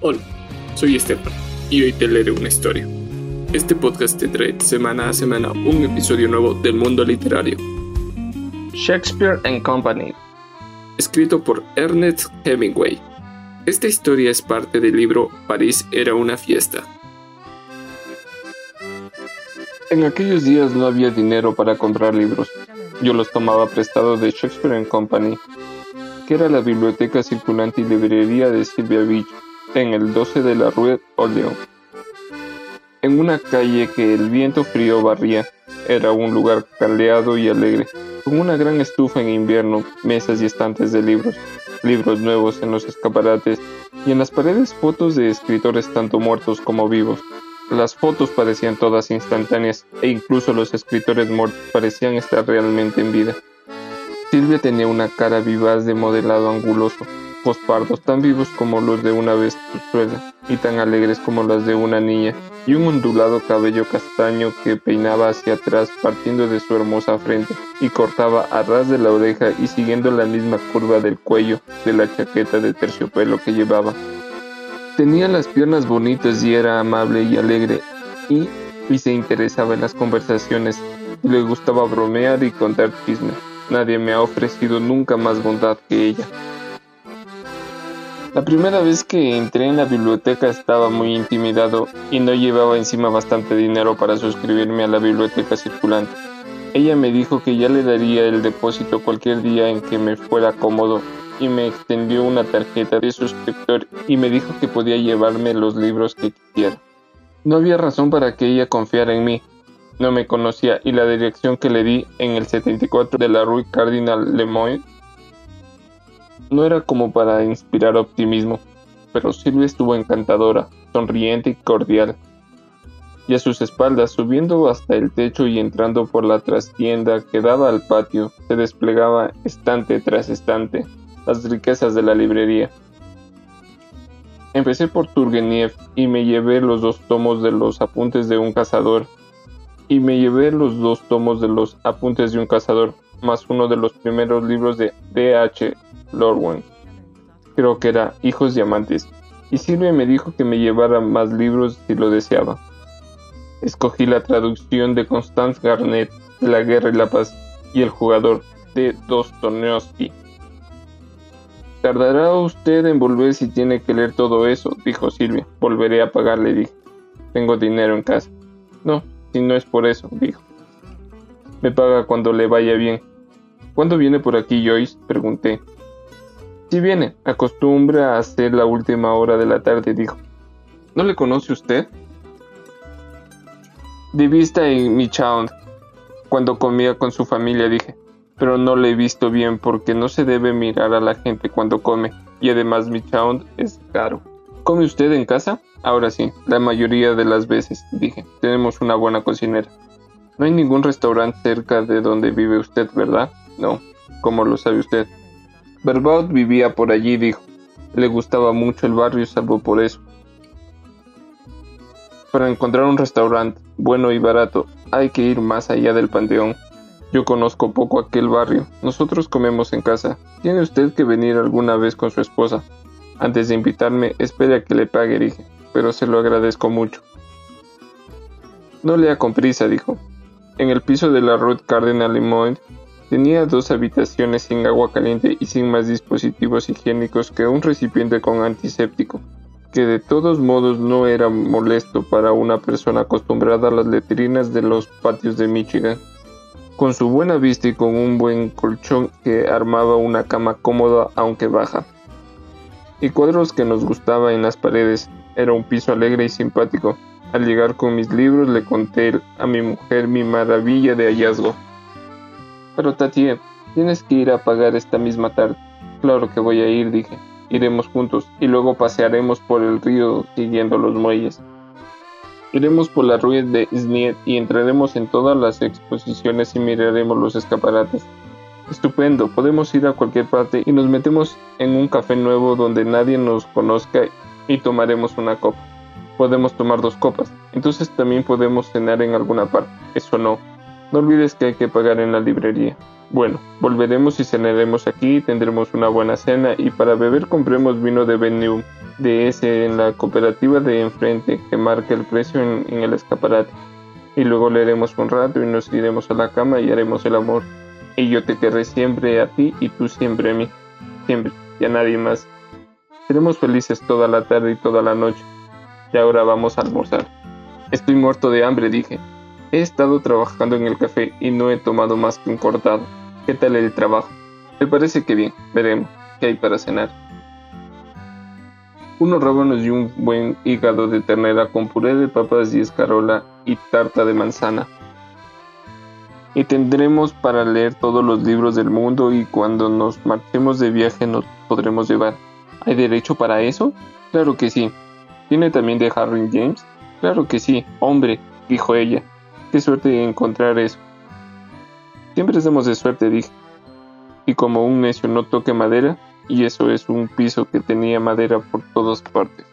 Hola, soy Estefan y hoy te leeré una historia. Este podcast te trae semana a semana un episodio nuevo del mundo literario. Shakespeare and Company. Escrito por Ernest Hemingway. Esta historia es parte del libro París era una fiesta. En aquellos días no había dinero para comprar libros. Yo los tomaba prestados de Shakespeare and Company, que era la biblioteca circulante y librería de Silvia Beach en el 12 de la Rue Orleans. En una calle que el viento frío barría, era un lugar caldeado y alegre, con una gran estufa en invierno, mesas y estantes de libros, libros nuevos en los escaparates y en las paredes fotos de escritores tanto muertos como vivos. Las fotos parecían todas instantáneas e incluso los escritores muertos parecían estar realmente en vida. Silvia tenía una cara vivaz de modelado anguloso, pardos tan vivos como los de una vestruzuela y tan alegres como las de una niña, y un ondulado cabello castaño que peinaba hacia atrás partiendo de su hermosa frente y cortaba a ras de la oreja y siguiendo la misma curva del cuello de la chaqueta de terciopelo que llevaba. Tenía las piernas bonitas y era amable y alegre y, y se interesaba en las conversaciones le gustaba bromear y contar chismes. Nadie me ha ofrecido nunca más bondad que ella. La primera vez que entré en la biblioteca estaba muy intimidado y no llevaba encima bastante dinero para suscribirme a la biblioteca circulante. Ella me dijo que ya le daría el depósito cualquier día en que me fuera cómodo y me extendió una tarjeta de suscriptor y me dijo que podía llevarme los libros que quisiera. No había razón para que ella confiara en mí. No me conocía y la dirección que le di en el 74 de la Rue Cardinal Lemoyne no era como para inspirar optimismo, pero Silvia estuvo encantadora, sonriente y cordial. Y a sus espaldas, subiendo hasta el techo y entrando por la trastienda que daba al patio, se desplegaba estante tras estante las riquezas de la librería. Empecé por Turgeniev y me llevé los dos tomos de los apuntes de un cazador. Y me llevé los dos tomos de los apuntes de un cazador, más uno de los primeros libros de D.H. Lorwyn. Creo que era Hijos Diamantes, y Silvia me dijo que me llevara más libros si lo deseaba. Escogí la traducción de Constance Garnett de La Guerra y la Paz y El Jugador de Dostoevsky. ¿Tardará usted en volver si tiene que leer todo eso? dijo Silvia. Volveré a pagarle, dije. Tengo dinero en casa. No, si no es por eso, dijo. Me paga cuando le vaya bien. ¿Cuándo viene por aquí Joyce? pregunté. Si viene, acostumbra a hacer la última hora de la tarde, dijo. ¿No le conoce usted? De vista en Michaud, cuando comía con su familia, dije. Pero no le he visto bien porque no se debe mirar a la gente cuando come. Y además Michaud es caro. ¿Come usted en casa? Ahora sí, la mayoría de las veces, dije. Tenemos una buena cocinera. No hay ningún restaurante cerca de donde vive usted, ¿verdad? No. ¿Cómo lo sabe usted? Verbaut vivía por allí, dijo. Le gustaba mucho el barrio salvo por eso. Para encontrar un restaurante bueno y barato hay que ir más allá del panteón. Yo conozco poco aquel barrio. Nosotros comemos en casa. Tiene usted que venir alguna vez con su esposa. Antes de invitarme, espere a que le pague, dije, pero se lo agradezco mucho. No lea con prisa, dijo. En el piso de la Rue Cardinal Limoint Tenía dos habitaciones sin agua caliente y sin más dispositivos higiénicos que un recipiente con antiséptico, que de todos modos no era molesto para una persona acostumbrada a las letrinas de los patios de Michigan. Con su buena vista y con un buen colchón que armaba una cama cómoda aunque baja. Y cuadros que nos gustaba en las paredes. Era un piso alegre y simpático. Al llegar con mis libros le conté a mi mujer mi maravilla de hallazgo. Pero Tati, tienes que ir a pagar esta misma tarde. Claro que voy a ir, dije. Iremos juntos y luego pasearemos por el río siguiendo los muelles. Iremos por la rueda de Sniet y entraremos en todas las exposiciones y miraremos los escaparates. Estupendo, podemos ir a cualquier parte y nos metemos en un café nuevo donde nadie nos conozca y tomaremos una copa. Podemos tomar dos copas, entonces también podemos cenar en alguna parte. Eso no, no olvides que hay que pagar en la librería. Bueno, volveremos y cenaremos aquí, tendremos una buena cena y para beber compremos vino de Benium. de ese en la cooperativa de enfrente que marca el precio en, en el escaparate. Y luego leeremos un rato y nos iremos a la cama y haremos el amor. Y yo te querré siempre a ti y tú siempre a mí. Siempre, y a nadie más. Seremos felices toda la tarde y toda la noche. Y ahora vamos a almorzar. Estoy muerto de hambre, dije. He estado trabajando en el café y no he tomado más que un cortado. ¿Qué tal el trabajo? Me parece que bien. Veremos qué hay para cenar unos rábanos y un buen hígado de ternera con puré de papas y escarola y tarta de manzana. Y tendremos para leer todos los libros del mundo y cuando nos marchemos de viaje nos podremos llevar. ¿Hay derecho para eso? Claro que sí. ¿Tiene también de Harry James? Claro que sí, hombre, dijo ella. Qué suerte encontrar eso. Siempre estamos de suerte, dije. Y como un necio no toque madera, y eso es un piso que tenía madera por todas partes.